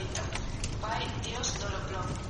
Filofronathanata Pai Dios Doloplón,